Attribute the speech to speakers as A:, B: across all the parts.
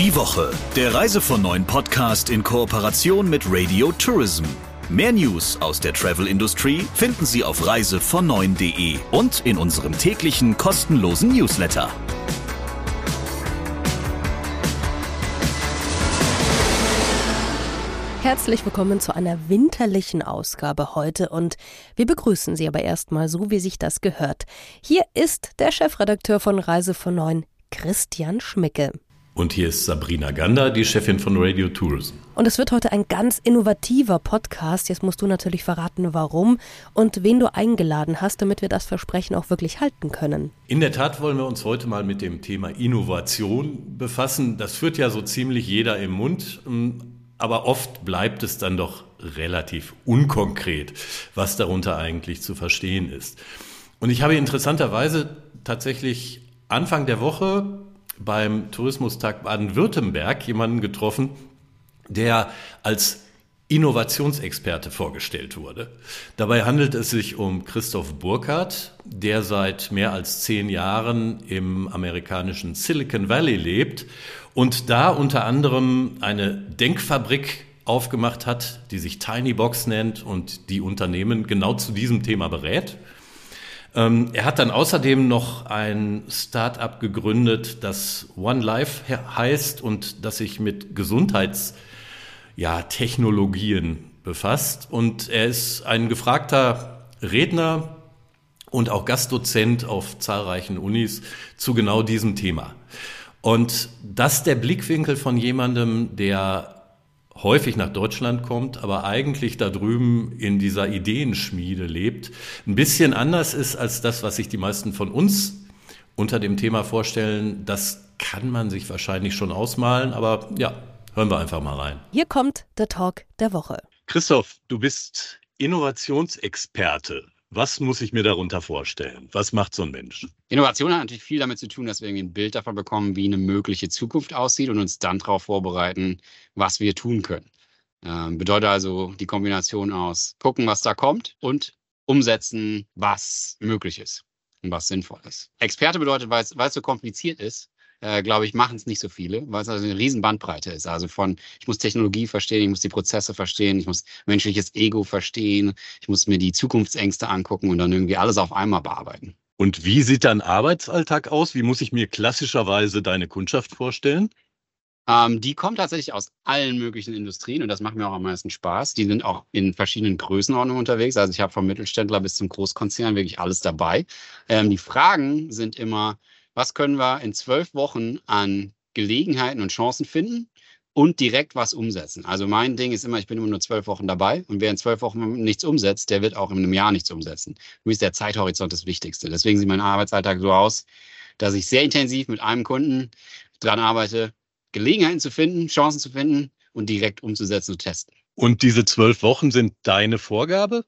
A: Die Woche, der Reise von neuen Podcast in Kooperation mit Radio Tourism. Mehr News aus der Travel-Industrie finden Sie auf reisevon9.de und in unserem täglichen kostenlosen Newsletter.
B: Herzlich willkommen zu einer winterlichen Ausgabe heute und wir begrüßen Sie aber erstmal so, wie sich das gehört. Hier ist der Chefredakteur von Reise von Neun, Christian Schmicke.
C: Und hier ist Sabrina Gander, die Chefin von Radio Tourism.
B: Und es wird heute ein ganz innovativer Podcast. Jetzt musst du natürlich verraten, warum und wen du eingeladen hast, damit wir das Versprechen auch wirklich halten können.
C: In der Tat wollen wir uns heute mal mit dem Thema Innovation befassen. Das führt ja so ziemlich jeder im Mund. Aber oft bleibt es dann doch relativ unkonkret, was darunter eigentlich zu verstehen ist. Und ich habe interessanterweise tatsächlich Anfang der Woche beim Tourismustag Baden-Württemberg jemanden getroffen, der als Innovationsexperte vorgestellt wurde. Dabei handelt es sich um Christoph Burkhardt, der seit mehr als zehn Jahren im amerikanischen Silicon Valley lebt und da unter anderem eine Denkfabrik aufgemacht hat, die sich Tiny Box nennt und die Unternehmen genau zu diesem Thema berät. Ähm, er hat dann außerdem noch ein Start-up gegründet, das One Life heißt und das sich mit Gesundheits- ja, befasst. Und er ist ein gefragter Redner und auch Gastdozent auf zahlreichen Unis zu genau diesem Thema. Und das der Blickwinkel von jemandem, der häufig nach Deutschland kommt, aber eigentlich da drüben in dieser Ideenschmiede lebt, ein bisschen anders ist als das, was sich die meisten von uns unter dem Thema vorstellen. Das kann man sich wahrscheinlich schon ausmalen, aber ja, Hören wir einfach mal rein.
B: Hier kommt der Talk der Woche.
C: Christoph, du bist Innovationsexperte. Was muss ich mir darunter vorstellen? Was macht so ein Mensch?
D: Innovation hat natürlich viel damit zu tun, dass wir irgendwie ein Bild davon bekommen, wie eine mögliche Zukunft aussieht und uns dann darauf vorbereiten, was wir tun können. Ähm, bedeutet also die Kombination aus gucken, was da kommt und umsetzen, was möglich ist und was sinnvoll ist. Experte bedeutet, weil es so kompliziert ist, äh, glaube ich, machen es nicht so viele, weil es also eine riesen ist. Also von, ich muss Technologie verstehen, ich muss die Prozesse verstehen, ich muss menschliches Ego verstehen, ich muss mir die Zukunftsängste angucken und dann irgendwie alles auf einmal bearbeiten.
C: Und wie sieht dein Arbeitsalltag aus? Wie muss ich mir klassischerweise deine Kundschaft vorstellen?
D: Ähm, die kommt tatsächlich aus allen möglichen Industrien und das macht mir auch am meisten Spaß. Die sind auch in verschiedenen Größenordnungen unterwegs. Also ich habe vom Mittelständler bis zum Großkonzern wirklich alles dabei. Ähm, die Fragen sind immer, was können wir in zwölf Wochen an Gelegenheiten und Chancen finden und direkt was umsetzen. Also mein Ding ist immer, ich bin immer nur zwölf Wochen dabei und wer in zwölf Wochen nichts umsetzt, der wird auch in einem Jahr nichts umsetzen. Mir ist der Zeithorizont das Wichtigste. Deswegen sieht mein Arbeitsalltag so aus, dass ich sehr intensiv mit einem Kunden dran arbeite, Gelegenheiten zu finden, Chancen zu finden und direkt umzusetzen und testen.
C: Und diese zwölf Wochen sind deine Vorgabe?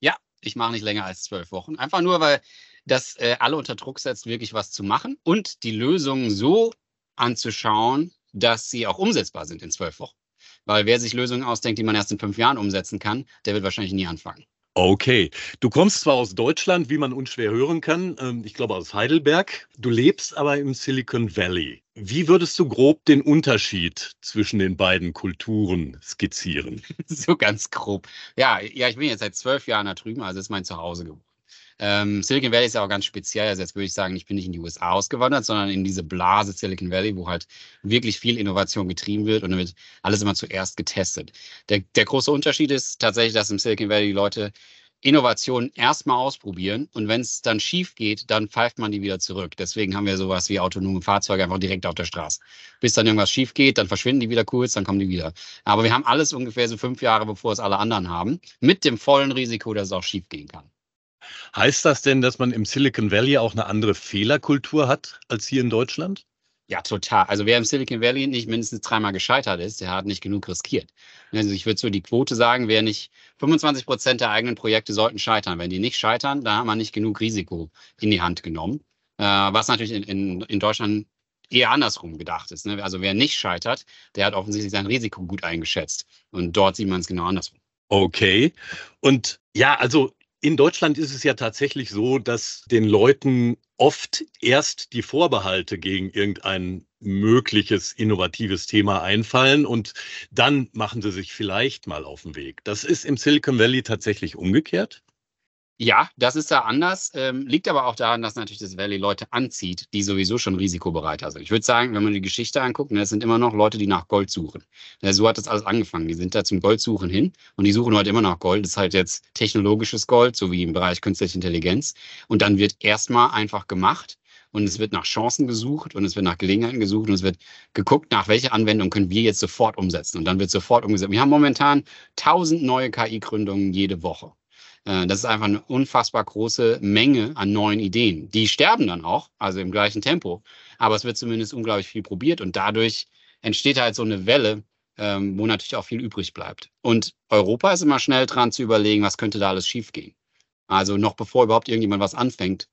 D: Ja, ich mache nicht länger als zwölf Wochen. Einfach nur, weil das äh, alle unter Druck setzt, wirklich was zu machen und die Lösungen so anzuschauen, dass sie auch umsetzbar sind in zwölf Wochen. Weil wer sich Lösungen ausdenkt, die man erst in fünf Jahren umsetzen kann, der wird wahrscheinlich nie anfangen.
C: Okay, du kommst zwar aus Deutschland, wie man unschwer hören kann, ähm, ich glaube aus Heidelberg, du lebst aber im Silicon Valley. Wie würdest du grob den Unterschied zwischen den beiden Kulturen skizzieren?
D: so ganz grob. Ja, ja, ich bin jetzt seit zwölf Jahren da drüben, also ist mein Zuhause geworden. Ähm, Silicon Valley ist ja auch ganz speziell. Also jetzt würde ich sagen, ich bin nicht in die USA ausgewandert, sondern in diese Blase Silicon Valley, wo halt wirklich viel Innovation getrieben wird und wird alles immer zuerst getestet. Der, der große Unterschied ist tatsächlich, dass im Silicon Valley die Leute Innovationen erstmal ausprobieren und wenn es dann schief geht, dann pfeift man die wieder zurück. Deswegen haben wir sowas wie autonome Fahrzeuge einfach direkt auf der Straße. Bis dann irgendwas schief geht, dann verschwinden die wieder kurz, dann kommen die wieder. Aber wir haben alles ungefähr so fünf Jahre, bevor es alle anderen haben, mit dem vollen Risiko, dass es auch schief gehen kann.
C: Heißt das denn, dass man im Silicon Valley auch eine andere Fehlerkultur hat als hier in Deutschland?
D: Ja, total. Also wer im Silicon Valley nicht mindestens dreimal gescheitert ist, der hat nicht genug riskiert. Also ich würde so die Quote sagen, wer nicht 25 Prozent der eigenen Projekte sollten scheitern. Wenn die nicht scheitern, dann hat man nicht genug Risiko in die Hand genommen. Äh, was natürlich in, in, in Deutschland eher andersrum gedacht ist. Ne? Also wer nicht scheitert, der hat offensichtlich sein Risiko gut eingeschätzt. Und dort sieht man es genau andersrum.
C: Okay. Und ja, also In Deutschland ist es ja tatsächlich so, dass den Leuten oft erst die Vorbehalte gegen irgendein mögliches innovatives Thema einfallen und dann machen sie sich vielleicht mal auf den Weg. Das ist im Silicon Valley tatsächlich umgekehrt.
D: Ja, das ist da anders, ähm, liegt aber auch daran, dass natürlich das Valley Leute anzieht, die sowieso schon risikobereiter sind. Ich würde sagen, wenn man die Geschichte anguckt, ne, das sind immer noch Leute, die nach Gold suchen. Ja, so hat das alles angefangen. Die sind da zum Goldsuchen hin und die suchen heute immer nach Gold. Das ist halt jetzt technologisches Gold, so wie im Bereich künstliche Intelligenz. Und dann wird erstmal einfach gemacht und es wird nach Chancen gesucht und es wird nach Gelegenheiten gesucht und es wird geguckt, nach welcher Anwendung können wir jetzt sofort umsetzen. Und dann wird sofort umgesetzt. Wir haben momentan tausend neue KI-Gründungen jede Woche. Äh, das ist einfach eine unfassbar große Menge an neuen Ideen. Die sterben dann auch, also im gleichen Tempo. Aber es wird zumindest unglaublich viel probiert und dadurch entsteht halt so eine Welle, ähm, wo natürlich auch viel übrig bleibt. Und Europa ist immer schnell dran zu überlegen, was könnte da alles schiefgehen. Also noch bevor überhaupt irgendjemand was anfängt,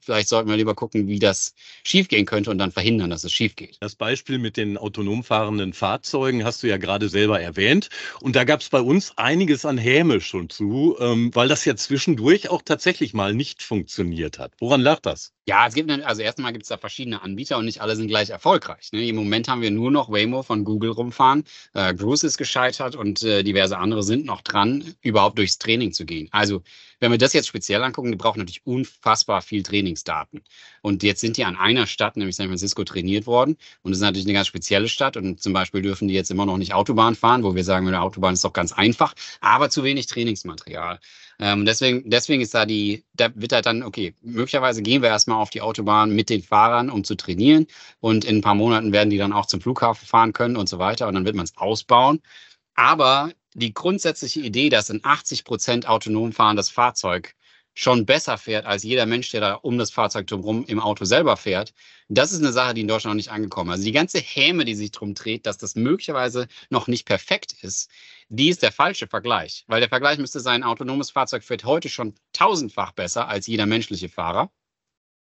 D: vielleicht sollten wir lieber gucken, wie das schiefgehen könnte und dann verhindern, dass es schief geht.
C: Das Beispiel mit den autonom fahrenden Fahrzeugen hast du ja gerade selber erwähnt. Und da gab es bei uns einiges an Häme schon zu, ähm, weil das ja zwischendurch auch tatsächlich mal nicht funktioniert hat. Woran lag das?
D: Ja, es gibt also erstmal gibt es da verschiedene Anbieter und nicht alle sind gleich erfolgreich. Ne? Im Moment haben wir nur noch Waymo von Google rumfahren. Äh, Cruise ist gescheitert und äh, diverse andere sind noch dran, überhaupt durchs Training zu gehen. Also wenn wir das jetzt speziell angucken, die brauchen natürlich unfassbar viel Trainingsdaten. Und jetzt sind die an einer Stadt, nämlich San Francisco, trainiert worden. Und das ist natürlich eine ganz spezielle Stadt. Und zum Beispiel dürfen die jetzt immer noch nicht Autobahn fahren, wo wir sagen, der Autobahn ist doch ganz einfach, aber zu wenig Trainingsmaterial. Ähm, deswegen, deswegen ist da die, da wird halt dann, okay, möglicherweise gehen wir erstmal auf die Autobahn mit den Fahrern, um zu trainieren. Und in ein paar Monaten werden die dann auch zum Flughafen fahren können und so weiter. Und dann wird man es ausbauen. Aber die grundsätzliche Idee, dass ein 80 Prozent autonom fahrendes Fahrzeug schon besser fährt als jeder Mensch, der da um das Fahrzeug drumherum im Auto selber fährt. Das ist eine Sache, die in Deutschland noch nicht angekommen ist. Also die ganze Häme, die sich drum dreht, dass das möglicherweise noch nicht perfekt ist, die ist der falsche Vergleich. Weil der Vergleich müsste sein, ein autonomes Fahrzeug fährt heute schon tausendfach besser als jeder menschliche Fahrer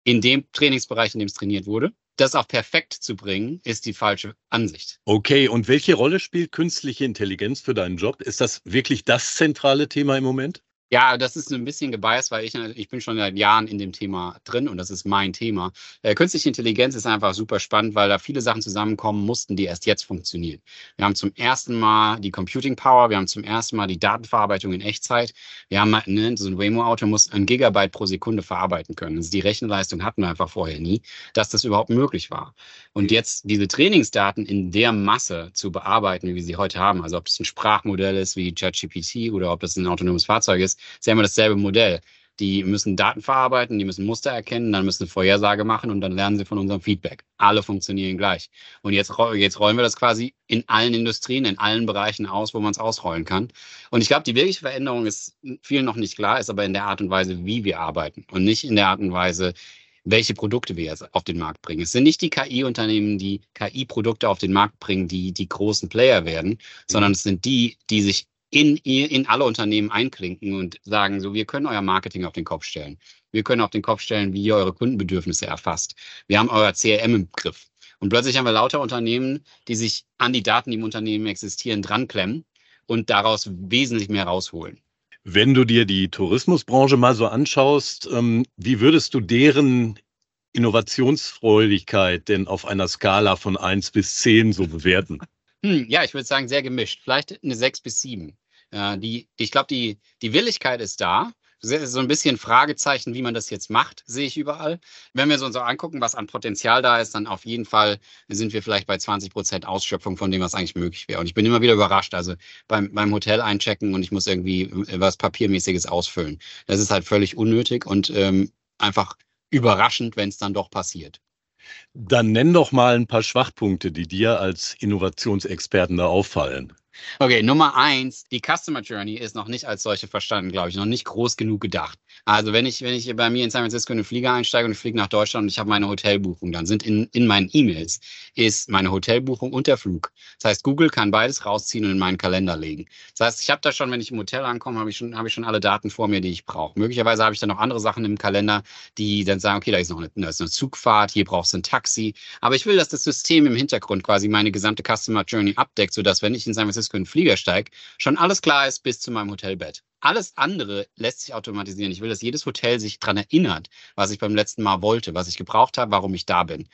D: in dem Trainingsbereich, in dem es trainiert wurde. Das auch perfekt zu bringen, ist die falsche Ansicht.
C: Okay, und welche Rolle spielt künstliche Intelligenz für deinen Job? Ist das wirklich das zentrale Thema im Moment?
D: Ja, das ist ein bisschen gebiased, weil ich, ich bin schon seit Jahren in dem Thema drin und das ist mein Thema. Äh, künstliche Intelligenz ist einfach super spannend, weil da viele Sachen zusammenkommen mussten, die erst jetzt funktionieren. Wir haben zum ersten Mal die Computing Power, wir haben zum ersten Mal die Datenverarbeitung in Echtzeit. Wir haben ne, so ein Waymo-Auto muss ein Gigabyte pro Sekunde verarbeiten können. Also die Rechenleistung hatten wir einfach vorher nie, dass das überhaupt möglich war. Und jetzt diese Trainingsdaten in der Masse zu bearbeiten, wie wir sie heute haben, also ob es ein Sprachmodell ist wie ChatGPT oder ob es ein autonomes Fahrzeug ist, ist ja immer dasselbe Modell. Die müssen Daten verarbeiten, die müssen Muster erkennen, dann müssen eine Vorhersage machen und dann lernen sie von unserem Feedback. Alle funktionieren gleich. Und jetzt, jetzt rollen wir das quasi in allen Industrien, in allen Bereichen aus, wo man es ausrollen kann. Und ich glaube, die wirkliche Veränderung ist vielen noch nicht klar, ist aber in der Art und Weise, wie wir arbeiten und nicht in der Art und Weise, welche Produkte wir jetzt auf den Markt bringen. Es sind nicht die KI-Unternehmen, die KI-Produkte auf den Markt bringen, die die großen Player werden, sondern es sind die, die sich in, in alle Unternehmen einklinken und sagen, so, wir können euer Marketing auf den Kopf stellen. Wir können auf den Kopf stellen, wie ihr eure Kundenbedürfnisse erfasst. Wir haben euer CRM im Griff. Und plötzlich haben wir lauter Unternehmen, die sich an die Daten, die im Unternehmen existieren, dranklemmen und daraus wesentlich mehr rausholen.
C: Wenn du dir die Tourismusbranche mal so anschaust, ähm, wie würdest du deren Innovationsfreudigkeit denn auf einer Skala von 1 bis 10 so bewerten?
D: Hm, ja, ich würde sagen, sehr gemischt. Vielleicht eine 6 bis 7. Äh, die, ich glaube, die, die Willigkeit ist da. So ein bisschen Fragezeichen, wie man das jetzt macht, sehe ich überall. Wenn wir uns so angucken, was an Potenzial da ist, dann auf jeden Fall sind wir vielleicht bei 20 Prozent Ausschöpfung von dem, was eigentlich möglich wäre. Und ich bin immer wieder überrascht. Also beim, beim Hotel einchecken und ich muss irgendwie was Papiermäßiges ausfüllen. Das ist halt völlig unnötig und ähm, einfach überraschend, wenn es dann doch passiert.
C: Dann nenn doch mal ein paar Schwachpunkte, die dir als Innovationsexperten da auffallen.
D: Okay, Nummer eins, die Customer Journey ist noch nicht als solche verstanden, glaube ich, noch nicht groß genug gedacht. Also wenn ich, wenn ich bei mir in San Francisco in den Flieger einsteige und ich fliege nach Deutschland und ich habe meine Hotelbuchung, dann sind in, in meinen E-Mails ist meine Hotelbuchung und der Flug. Das heißt, Google kann beides rausziehen und in meinen Kalender legen. Das heißt, ich habe da schon, wenn ich im Hotel ankomme, habe ich schon, habe ich schon alle Daten vor mir, die ich brauche. Möglicherweise habe ich dann noch andere Sachen im Kalender, die dann sagen, okay, da ist noch eine, da ist eine Zugfahrt, hier brauchst du ein Taxi. Aber ich will, dass das System im Hintergrund quasi meine gesamte Customer Journey abdeckt, sodass wenn ich in San Francisco in den Flieger steige, schon alles klar ist bis zu meinem Hotelbett. alles andere lässt sich automatisieren. Ich will, dass jedes Hotel sich daran erinnert, was ich beim letzten Mal wollte, was ich gebraucht habe, warum ich da bin.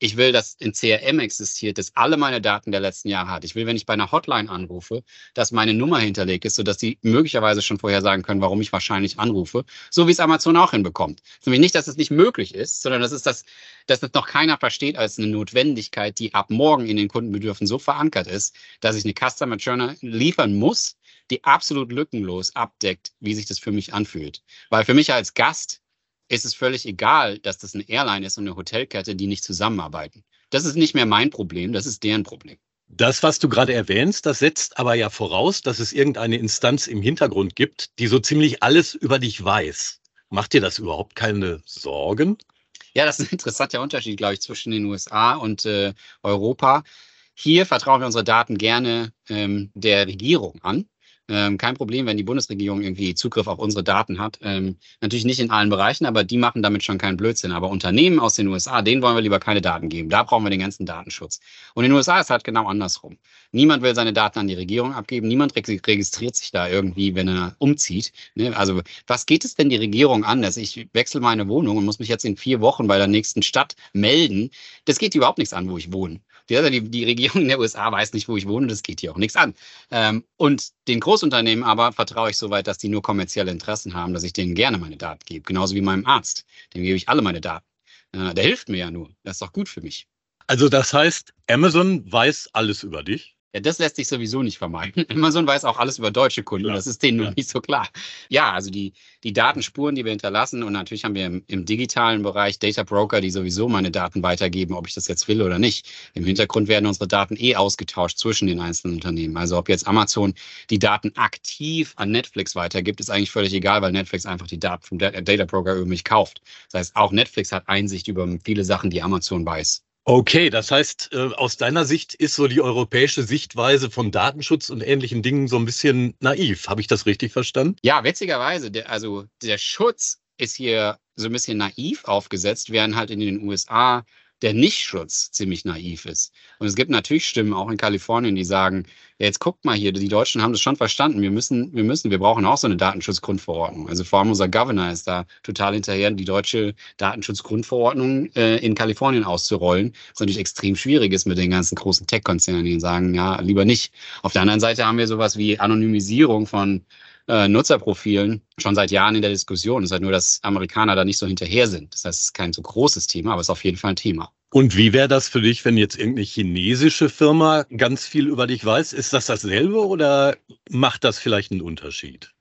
D: Ich will, dass in CRM existiert, dass alle meine Daten der letzten Jahre hat. Ich will, wenn ich bei einer Hotline anrufe, dass meine Nummer hinterlegt ist, sodass die möglicherweise schon vorher sagen können, warum ich wahrscheinlich anrufe. So wie es Amazon auch hinbekommt. Nämlich nicht, dass es nicht möglich ist, sondern dass es das, dass es noch keiner versteht als eine Notwendigkeit, die ab morgen in den Kundenbedürfen so verankert ist, dass ich eine Customer Journey liefern muss, die absolut lückenlos abdeckt, wie sich das für mich anfühlt. Weil für mich als Gast ist es völlig egal, dass das eine Airline ist und eine Hotelkette, die nicht zusammenarbeiten. Das ist nicht mehr mein Problem, das ist deren Problem.
C: Das, was du gerade erwähnst, das setzt aber ja voraus, dass es irgendeine Instanz im Hintergrund gibt, die so ziemlich alles über dich weiß. Macht dir das überhaupt keine Sorgen?
D: Ja, das ist ein interessanter Unterschied, glaube ich, zwischen den USA und äh, Europa. Hier vertrauen wir unsere Daten gerne ähm, der Regierung an. Ähm, kein Problem, wenn die Bundesregierung irgendwie Zugriff auf unsere Daten hat. Ähm, natürlich nicht in allen Bereichen, aber die machen damit schon keinen Blödsinn. Aber Unternehmen aus den USA, denen wollen wir lieber keine Daten geben. Da brauchen wir den ganzen Datenschutz. Und in den USA ist halt genau andersrum. Niemand will seine Daten an die Regierung abgeben. Niemand registriert sich da irgendwie, wenn er umzieht. Ne? Also was geht es denn die Regierung an, dass ich wechsle meine Wohnung und muss mich jetzt in vier Wochen bei der nächsten Stadt melden? Das geht überhaupt nichts an, wo ich wohne. Die, die Regierung in der USA weiß nicht, wo ich wohne. Das geht hier auch nichts an. Ähm, und den Großunternehmen aber vertraue ich so weit, dass die nur kommerzielle Interessen haben, dass ich denen gerne meine Daten gebe. Genauso wie meinem Arzt. Dem gebe ich alle meine Daten. Äh, der hilft mir ja nur. Das ist doch gut für mich.
C: Also das heißt, Amazon weiß alles über dich?
D: Ja, das lässt sich sowieso nicht vermeiden. Amazon weiß auch alles über deutsche Kunden. Klar. Das ist denen nur nicht so klar. Ja, also die, die Datenspuren, die wir hinterlassen und natürlich haben wir im, im, digitalen Bereich Data Broker, die sowieso meine Daten weitergeben, ob ich das jetzt will oder nicht. Im Hintergrund werden unsere Daten eh ausgetauscht zwischen den einzelnen Unternehmen. Also ob jetzt Amazon die Daten aktiv an Netflix weitergibt, ist eigentlich völlig egal, weil Netflix einfach die Daten vom Data Broker über mich kauft. Das heißt, auch Netflix hat Einsicht über viele Sachen, die Amazon weiß.
C: Okay, das heißt, äh, aus deiner Sicht ist so die europäische Sichtweise von Datenschutz und ähnlichen Dingen so ein bisschen naiv. Habe ich das richtig verstanden?
D: Ja, witzigerweise, der, also der Schutz ist hier so ein bisschen naiv aufgesetzt, während halt in den USA der Nichtschutz ziemlich naiv ist. Und es gibt natürlich Stimmen auch in Kalifornien, die sagen, ja, jetzt guckt mal hier, die Deutschen haben das schon verstanden. Wir müssen, wir müssen, wir brauchen auch so eine Datenschutzgrundverordnung. Also vor allem unser Governor ist da total hinterher, die deutsche Datenschutzgrundverordnung äh, in Kalifornien auszurollen. Was natürlich extrem schwierig ist mit den ganzen großen Tech-Konzernen, die sagen, ja, lieber nicht. Auf der anderen Seite haben wir sowas wie Anonymisierung von äh, Nutzerprofilen schon seit Jahren in der Diskussion. Es ist halt nur, dass Amerikaner da nicht so hinterher sind. Das heißt, es ist kein so großes Thema, aber es ist auf jeden Fall ein Thema.
C: Und wie wäre das für dich, wenn jetzt irgendeine chinesische Firma ganz viel über dich weiß? Ist das dasselbe oder macht das vielleicht einen Unterschied?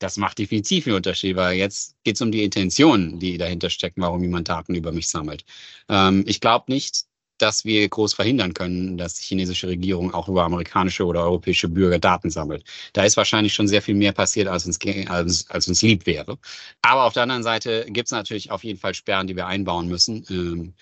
D: Das macht definitiv einen Unterschied, weil jetzt geht es um die Intentionen, die dahinter stecken, warum jemand Daten über mich sammelt. Ähm, ich glaube nicht, dass wir groß verhindern können, dass die chinesische Regierung auch über amerikanische oder europäische Bürger Daten sammelt. Da ist wahrscheinlich schon sehr viel mehr passiert, als uns, als, als uns lieb wäre. Aber auf der anderen Seite gibt es natürlich auf jeden Fall Sperren, die wir einbauen müssen, ähm,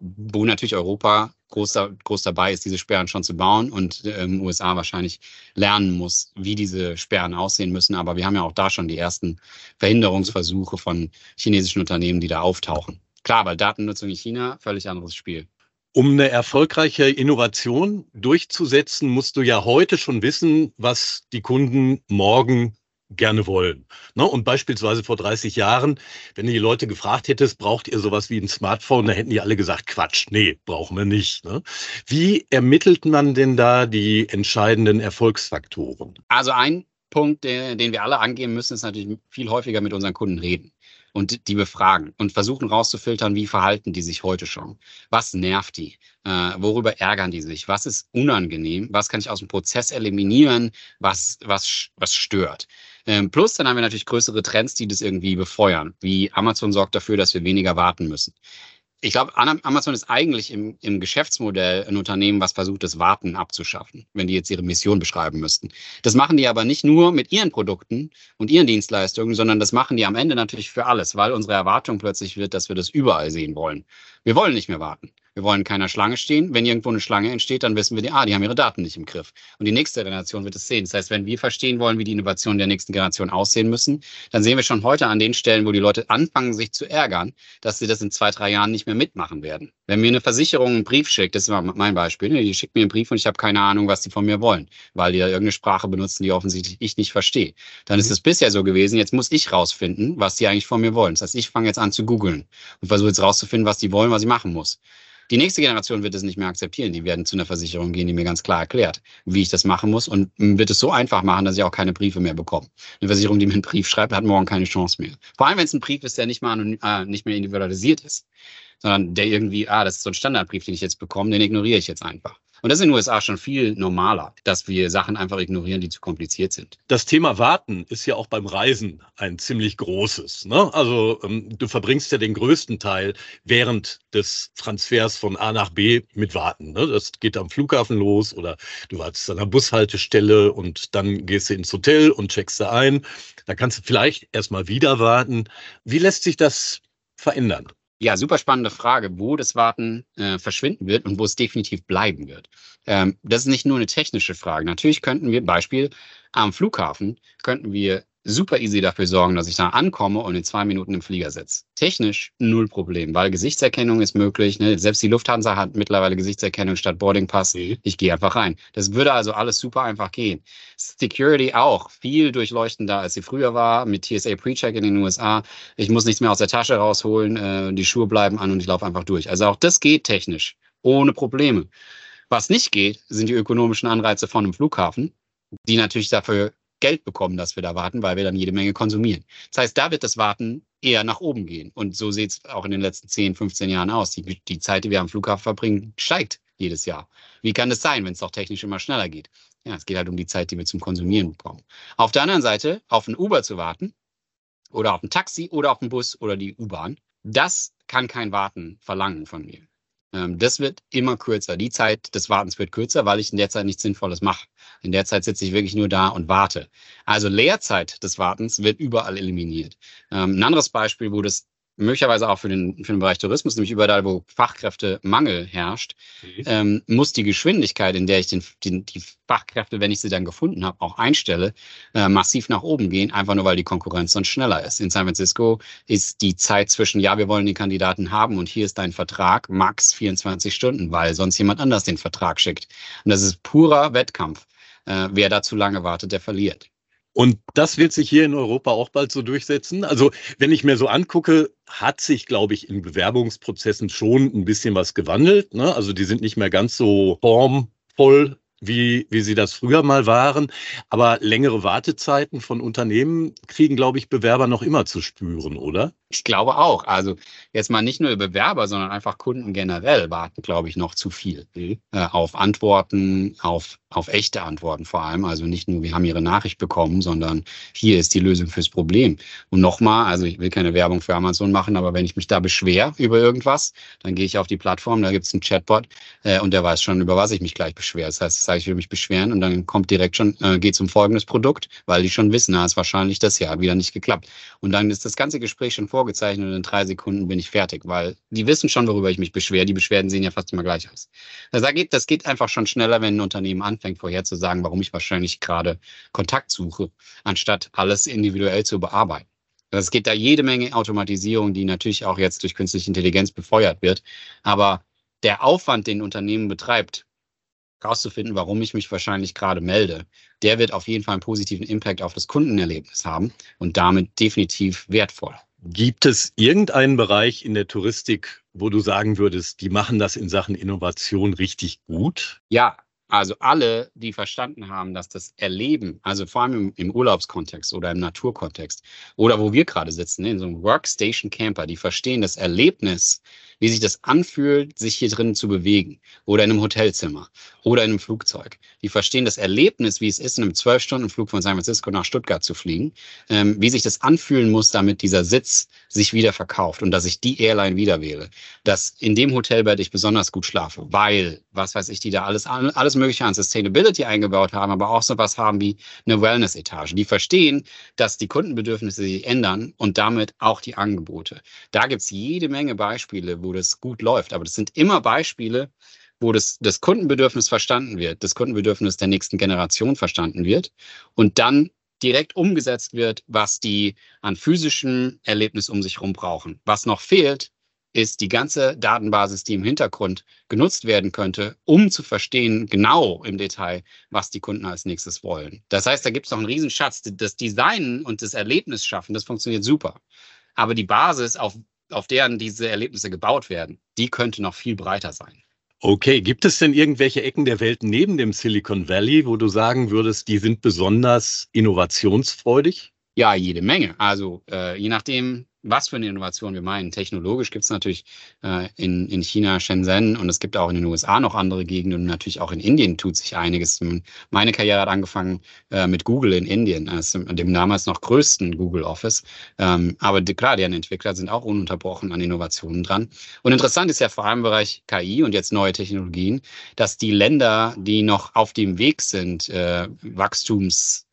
D: wo natürlich Europa groß, groß dabei ist, diese Sperren schon zu bauen und ähm, USA wahrscheinlich lernen muss, wie diese Sperren aussehen müssen. Aber wir haben ja auch da schon die ersten Verhinderungsversuche von chinesischen Unternehmen, die da auftauchen. Klar, weil Datennutzung in China, völlig anderes Spiel.
C: Um eine erfolgreiche Innovation durchzusetzen, musst du ja heute schon wissen, was die Kunden morgen gerne wollen. Ne? Und beispielsweise vor 30 Jahren, wenn du die Leute gefragt hättest, braucht ihr sowas wie ein Smartphone, da hätten die alle gesagt, Quatsch, nee, brauchen wir nicht. Ne? Wie ermittelt man denn da die entscheidenden Erfolgsfaktoren?
D: Also ein Punkt, den wir alle angehen müssen, ist natürlich viel häufiger mit unseren Kunden reden und die befragen und versuchen rauszufiltern, wie verhalten die sich heute schon? Was nervt die? Äh, worüber ärgern die sich? Was ist unangenehm? Was kann ich aus dem Prozess eliminieren? Was, was, was stört? Ähm, plus, dann haben wir natürlich größere Trends, die das irgendwie befeuern, wie Amazon sorgt dafür, dass wir weniger warten müssen ich glaube, Amazon ist eigentlich im, im Geschäftsmodell ein Unternehmen, was versucht, das Warten abzuschaffen, wenn die jetzt ihre Mission beschreiben müssten. Das machen die aber nicht nur mit ihren Produkten und ihren Dienstleistungen, sondern das machen die am Ende natürlich für alles, weil unsere Erwartung plötzlich wird, dass wir das überall sehen wollen. Wir wollen nicht mehr warten. Wir wollen keiner Schlange stehen. Wenn irgendwo eine Schlange entsteht, dann wissen wir, die, ah, die haben ihre Daten nicht im Griff. Und die nächste Generation wird es sehen. Das heißt, wenn wir verstehen wollen, wie die Innovationen der nächsten Generation aussehen müssen, dann sehen wir schon heute an den Stellen, wo die Leute anfangen, sich zu ärgern, dass sie das in zwei, drei Jahren nicht mehr mitmachen werden. Wenn mir eine Versicherung einen Brief schickt, das ist immer mein Beispiel, ne, die schickt mir einen Brief und ich habe keine Ahnung, was die von mir wollen, weil die da irgendeine Sprache benutzen, die offensichtlich ich nicht verstehe. Dann ist mhm. es bisher so gewesen, jetzt muss ich rausfinden, was die eigentlich von mir wollen. Das heißt, ich fange jetzt an zu googeln und versuche jetzt rauszufinden, was die wollen, was ich machen muss. Die nächste Generation wird es nicht mehr akzeptieren. Die werden zu einer Versicherung gehen, die mir ganz klar erklärt, wie ich das machen muss und wird es so einfach machen, dass ich auch keine Briefe mehr bekomme. Eine Versicherung, die mir einen Brief schreibt, hat morgen keine Chance mehr. Vor allem, wenn es ein Brief ist, der nicht mal äh, nicht mehr individualisiert ist, sondern der irgendwie, ah, das ist so ein Standardbrief, den ich jetzt bekomme, den ignoriere ich jetzt einfach. Und das ist in den USA schon viel normaler, dass wir Sachen einfach ignorieren, die zu kompliziert sind.
C: Das Thema Warten ist ja auch beim Reisen ein ziemlich großes. Ne? Also ähm, du verbringst ja den größten Teil während des Transfers von A nach B mit Warten. Ne? Das geht am Flughafen los oder du wartest an der Bushaltestelle und dann gehst du ins Hotel und checkst da ein. Da kannst du vielleicht erstmal wieder warten. Wie lässt sich das verändern?
D: Ja, super spannende Frage, wo das Warten äh, verschwinden wird und wo es definitiv bleiben wird. Ähm, das ist nicht nur eine technische Frage. Natürlich könnten wir, Beispiel, am Flughafen könnten wir super easy dafür sorgen, dass ich da ankomme und in zwei Minuten im Flieger sitze. Technisch null Problem, weil Gesichtserkennung ist möglich. Ne? Selbst die Lufthansa hat mittlerweile Gesichtserkennung statt Boardingpass. Mhm. Ich gehe einfach rein. Das würde also alles super einfach gehen. Security auch viel durchleuchtender, als sie früher war, mit TSA Pre-Check in den USA. Ich muss nichts mehr aus der Tasche rausholen, äh, die Schuhe bleiben an und ich laufe einfach durch. Also auch das geht technisch, ohne Probleme. Was nicht geht, sind die ökonomischen Anreize von einem Flughafen, die natürlich dafür Geld bekommen, dass wir da warten, weil wir dann jede Menge konsumieren. Das heißt, da wird das Warten eher nach oben gehen. Und so sieht es auch in den letzten 10, 15 Jahren aus. Die, die Zeit, die wir am Flughafen verbringen, steigt jedes Jahr. Wie kann das sein, wenn es doch technisch immer schneller geht? Ja, es geht halt um die Zeit, die wir zum Konsumieren bekommen. Auf der anderen Seite, auf ein Uber zu warten oder auf ein Taxi oder auf einen Bus oder die U-Bahn, das kann kein Warten verlangen von mir. Ähm, das wird immer kürzer. Die Zeit des Wartens wird kürzer, weil ich in der Zeit nichts Sinnvolles mache. In der Zeit sitze ich wirklich nur da und warte. Also Leerzeit des Wartens wird überall eliminiert. Ähm, ein anderes Beispiel, wo das möglicherweise auch für den, für den Bereich Tourismus, nämlich überall, wo Fachkräftemangel herrscht, mhm. ähm, muss die Geschwindigkeit, in der ich den, den, die Fachkräfte, wenn ich sie dann gefunden habe, auch einstelle, äh, massiv nach oben gehen, einfach nur weil die Konkurrenz sonst schneller ist. In San Francisco ist die Zeit zwischen, ja, wir wollen den Kandidaten haben und hier ist dein Vertrag, max 24 Stunden, weil sonst jemand anders den Vertrag schickt. Und das ist purer Wettkampf. Äh, wer da zu lange wartet, der verliert.
C: Und das wird sich hier in Europa auch bald so durchsetzen. Also wenn ich mir so angucke, hat sich, glaube ich, in Bewerbungsprozessen schon ein bisschen was gewandelt. Ne? Also die sind nicht mehr ganz so formvoll wie, wie sie das früher mal waren. Aber längere Wartezeiten von Unternehmen kriegen, glaube ich, Bewerber noch immer zu spüren, oder?
D: Ich glaube auch. Also jetzt mal nicht nur Bewerber, sondern einfach Kunden generell warten, glaube ich, noch zu viel mhm. äh, auf Antworten, auf, auf echte Antworten vor allem. Also nicht nur, wir haben Ihre Nachricht bekommen, sondern hier ist die Lösung fürs Problem. Und nochmal, also ich will keine Werbung für Amazon machen, aber wenn ich mich da beschwer über irgendwas, dann gehe ich auf die Plattform, da gibt es einen Chatbot äh, und der weiß schon, über was ich mich gleich beschwere. Das heißt, ich sage, ich will mich beschweren und dann kommt direkt schon, äh, geht es um folgendes Produkt, weil die schon wissen, na, ist wahrscheinlich das hier, hat wieder nicht geklappt. Und dann ist das ganze Gespräch schon vor vorgezeichnet und in drei Sekunden bin ich fertig, weil die wissen schon, worüber ich mich beschwere. Die Beschwerden sehen ja fast immer gleich aus. Das geht, das geht einfach schon schneller, wenn ein Unternehmen anfängt, vorherzusagen, warum ich wahrscheinlich gerade Kontakt suche, anstatt alles individuell zu bearbeiten. Es geht da jede Menge Automatisierung, die natürlich auch jetzt durch künstliche Intelligenz befeuert wird. Aber der Aufwand, den ein Unternehmen betreibt, herauszufinden, warum ich mich wahrscheinlich gerade melde, der wird auf jeden Fall einen positiven Impact auf das Kundenerlebnis haben und damit definitiv wertvoll.
C: Gibt es irgendeinen Bereich in der Touristik, wo du sagen würdest, die machen das in Sachen Innovation richtig gut?
D: Ja, also alle, die verstanden haben, dass das Erleben, also vor allem im, Urlaubskontext oder im Naturkontext oder wo wir gerade sitzen, in so einem Workstation Camper, die verstehen das Erlebnis wie sich das anfühlt, sich hier drin zu bewegen oder in einem Hotelzimmer oder in einem Flugzeug. Die verstehen das Erlebnis, wie es ist, in einem Zwölf-Stunden-Flug von San Francisco nach Stuttgart zu fliegen, ähm, wie sich das anfühlen muss, damit dieser Sitz sich wieder verkauft und dass ich die Airline wieder wähle, dass in dem Hotelbett ich besonders gut schlafe, weil, was weiß ich, die da alles, alles Mögliche an Sustainability eingebaut haben, aber auch so was haben wie eine Wellness-Etage. Die verstehen, dass die Kundenbedürfnisse sich ändern und damit auch die Angebote. Da gibt es jede Menge Beispiele, wo das gut läuft, aber das sind immer Beispiele, wo das, das Kundenbedürfnis verstanden wird, das Kundenbedürfnis der nächsten Generation verstanden wird und dann direkt umgesetzt wird, was die an physischem Erlebnis um sich herum brauchen. Was noch fehlt, ist die ganze Datenbasis, die im Hintergrund genutzt werden könnte, um zu verstehen, genau im Detail, was die Kunden als nächstes wollen. Das heißt, da gibt es noch einen Riesenschatz. Das Design und das Erlebnis schaffen, das funktioniert super. Aber die Basis, auf, auf deren diese Erlebnisse gebaut werden, die könnte noch viel breiter sein.
C: Okay, gibt es denn irgendwelche Ecken der Welt neben dem Silicon Valley, wo du sagen würdest, die sind besonders innovationsfreudig?
D: Ja, jede Menge. Also äh, je nachdem, was für eine Innovation wir meinen. Technologisch gibt es natürlich äh, in, in China Shenzhen und es gibt auch in den USA noch andere Gegenden und natürlich auch in Indien tut sich einiges. Meine Karriere hat angefangen äh, mit Google in Indien, also dem damals noch größten Google Office. Ähm, aber die, klar, deren Entwickler sind auch ununterbrochen an Innovationen dran. Und interessant ist ja vor allem im Bereich KI und jetzt neue Technologien, dass die Länder, die noch auf dem Weg sind, äh,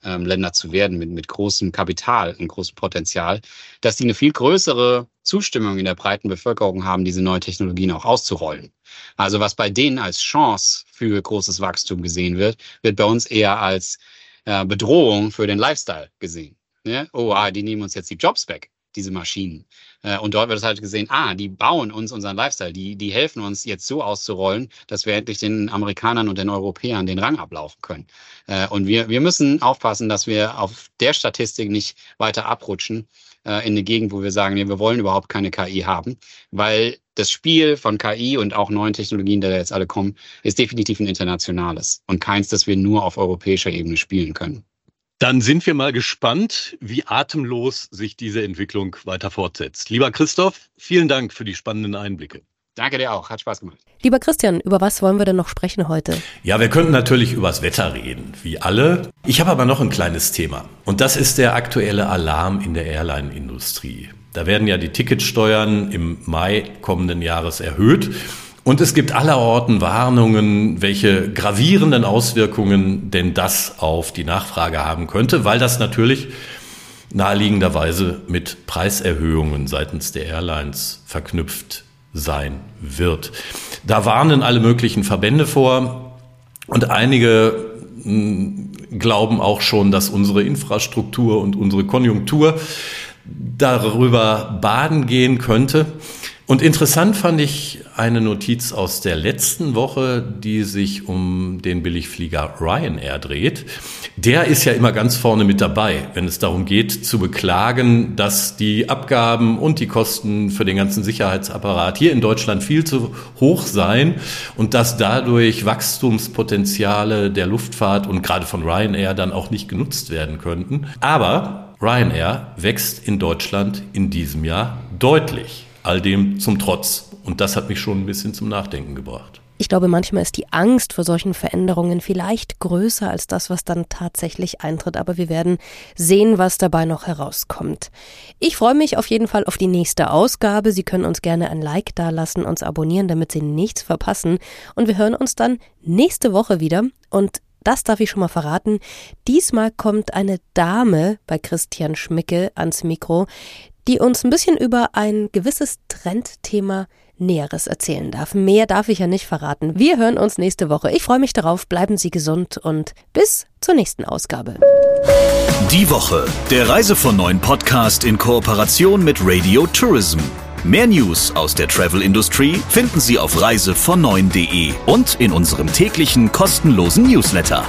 D: Wachstumsländer zu werden mit, mit großem Kapital und großem Potenzial, dass die eine viel größere Zustimmung in der breiten Bevölkerung haben, diese neuen Technologien auch auszurollen. Also was bei denen als Chance für großes Wachstum gesehen wird, wird bei uns eher als äh, Bedrohung für den Lifestyle gesehen. Ne? Oh, ah, die nehmen uns jetzt die Jobs weg diese Maschinen. Äh, und dort wird es halt gesehen, ah, die bauen uns unseren Lifestyle, die, die helfen uns jetzt so auszurollen, dass wir endlich den Amerikanern und den Europäern den Rang ablaufen können. Äh, und wir, wir müssen aufpassen, dass wir auf der Statistik nicht weiter abrutschen äh, in eine Gegend, wo wir sagen, nee, wir wollen überhaupt keine KI haben, weil das Spiel von KI und auch neuen Technologien, die da jetzt alle kommen, ist definitiv ein internationales und keins, das wir nur auf europäischer Ebene spielen können.
C: Dann sind wir mal gespannt, wie atemlos sich diese Entwicklung weiter fortsetzt. Lieber Christoph, vielen Dank für die spannenden Einblicke.
D: Danke dir auch, hat Spaß gemacht.
B: Lieber Christian, über was wollen wir denn noch sprechen heute?
C: Ja, wir könnten natürlich übers Wetter reden, wie alle. Ich habe aber noch ein kleines Thema. Und das ist der aktuelle Alarm in der Airline-Industrie. Da werden ja die Ticketsteuern im Mai kommenden Jahres erhöht. Und es gibt allerorten Warnungen, welche gravierenden Auswirkungen denn das auf die Nachfrage haben könnte, weil das natürlich naheliegenderweise mit Preiserhöhungen seitens der Airlines verknüpft sein wird. Da warnen alle möglichen Verbände vor und einige hm, glauben auch schon, dass unsere Infrastruktur und unsere Konjunktur darüber baden gehen könnte. Und interessant fand ich eine Notiz aus der letzten Woche, die sich um den Billigflieger Ryanair dreht. Der ist ja immer ganz vorne mit dabei, wenn es darum geht zu beklagen, dass die Abgaben und die Kosten für den ganzen Sicherheitsapparat hier in Deutschland viel zu hoch seien und dass dadurch Wachstumspotenziale der Luftfahrt und gerade von Ryanair dann auch nicht genutzt werden könnten. Aber Ryanair wächst in Deutschland in diesem Jahr deutlich all dem zum Trotz. Und das hat mich schon ein bisschen zum Nachdenken gebracht.
B: Ich glaube, manchmal ist die Angst vor solchen Veränderungen vielleicht größer als das, was dann tatsächlich eintritt. Aber wir werden sehen, was dabei noch herauskommt. Ich freue mich auf jeden Fall auf die nächste Ausgabe. Sie können uns gerne ein Like dalassen, uns abonnieren, damit Sie nichts verpassen. Und wir hören uns dann nächste Woche wieder. Und das darf ich schon mal verraten. Diesmal kommt eine Dame bei Christian Schmicke ans Mikro, die uns ein bisschen über ein gewisses Trendthema Näheres erzählen darf. Mehr darf ich ja nicht verraten. Wir hören uns nächste Woche. Ich freue mich darauf. Bleiben Sie gesund und bis zur nächsten Ausgabe.
A: Die Woche, der Reise von neuen Podcast in Kooperation mit Radio Tourism. Mehr News aus der Travel Industry finden Sie auf reisevon und in unserem täglichen kostenlosen Newsletter.